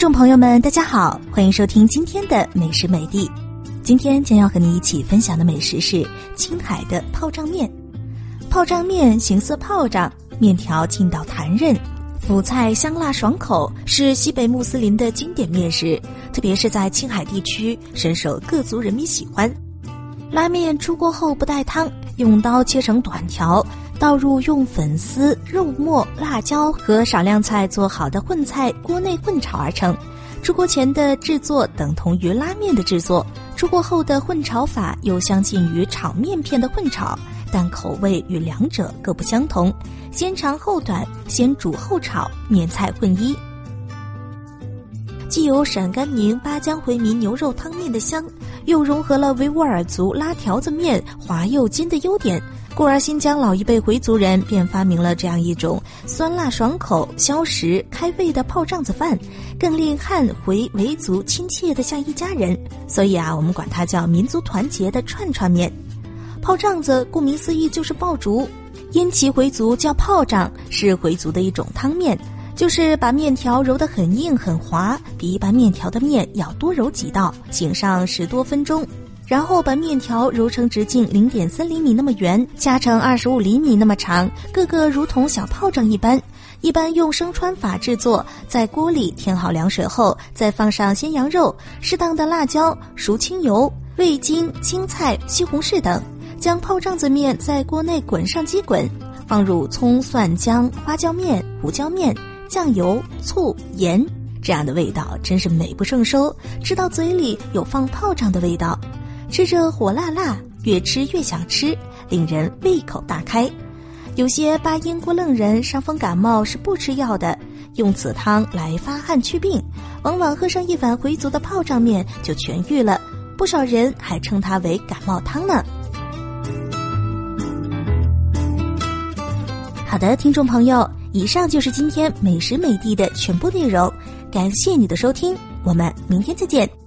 众朋友们，大家好，欢迎收听今天的美食美地。今天将要和你一起分享的美食是青海的泡胀面。泡胀面形似泡胀，面条劲道弹韧，辅菜香辣爽口，是西北穆斯林的经典面食，特别是在青海地区深受各族人民喜欢。拉面出锅后不带汤，用刀切成短条。倒入用粉丝、肉末、辣椒和少量菜做好的混菜，锅内混炒而成。出锅前的制作等同于拉面的制作，出锅后的混炒法又相近于炒面片的混炒，但口味与两者各不相同。先长后短，先煮后炒，面菜混一。既有陕甘宁巴江回民牛肉汤面的香，又融合了维吾尔族拉条子面滑又筋的优点。故而，新疆老一辈回族人便发明了这样一种酸辣爽口、消食开胃的泡胀子饭，更令汉回维族亲切的像一家人。所以啊，我们管它叫民族团结的串串面。泡胀子顾名思义就是爆竹，因其回族叫泡胀，是回族的一种汤面，就是把面条揉得很硬很滑，比一般面条的面要多揉几道，醒上十多分钟。然后把面条揉成直径零点三厘米那么圆，掐成二十五厘米那么长，个个如同小炮仗一般。一般用生穿法制作，在锅里添好凉水后，再放上鲜羊肉、适当的辣椒、熟清油、味精、青菜、西红柿等，将泡仗子面在锅内滚上几滚，放入葱蒜姜、花椒面、胡椒面、酱油、醋、盐，这样的味道真是美不胜收，吃到嘴里有放炮仗的味道。吃着火辣辣，越吃越想吃，令人胃口大开。有些巴音郭楞人伤风感冒是不吃药的，用此汤来发汗祛病，往往喝上一碗回族的泡胀面就痊愈了。不少人还称它为感冒汤呢。好的，听众朋友，以上就是今天美食美地的全部内容，感谢你的收听，我们明天再见。